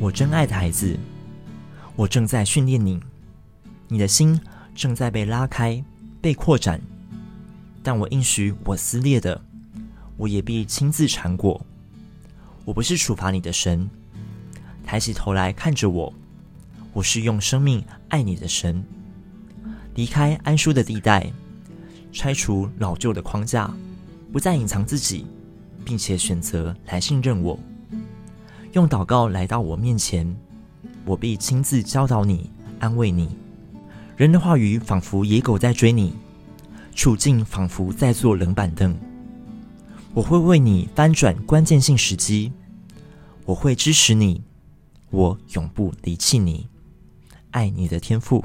我真爱的孩子，我正在训练你，你的心正在被拉开、被扩展。但我应许我撕裂的，我也必亲自缠裹。我不是处罚你的神，抬起头来看着我，我是用生命爱你的神。离开安舒的地带，拆除老旧的框架，不再隐藏自己，并且选择来信任我。用祷告来到我面前，我必亲自教导你、安慰你。人的话语仿佛野狗在追你，处境仿佛在坐冷板凳。我会为你翻转关键性时机，我会支持你，我永不离弃你。爱你的天赋。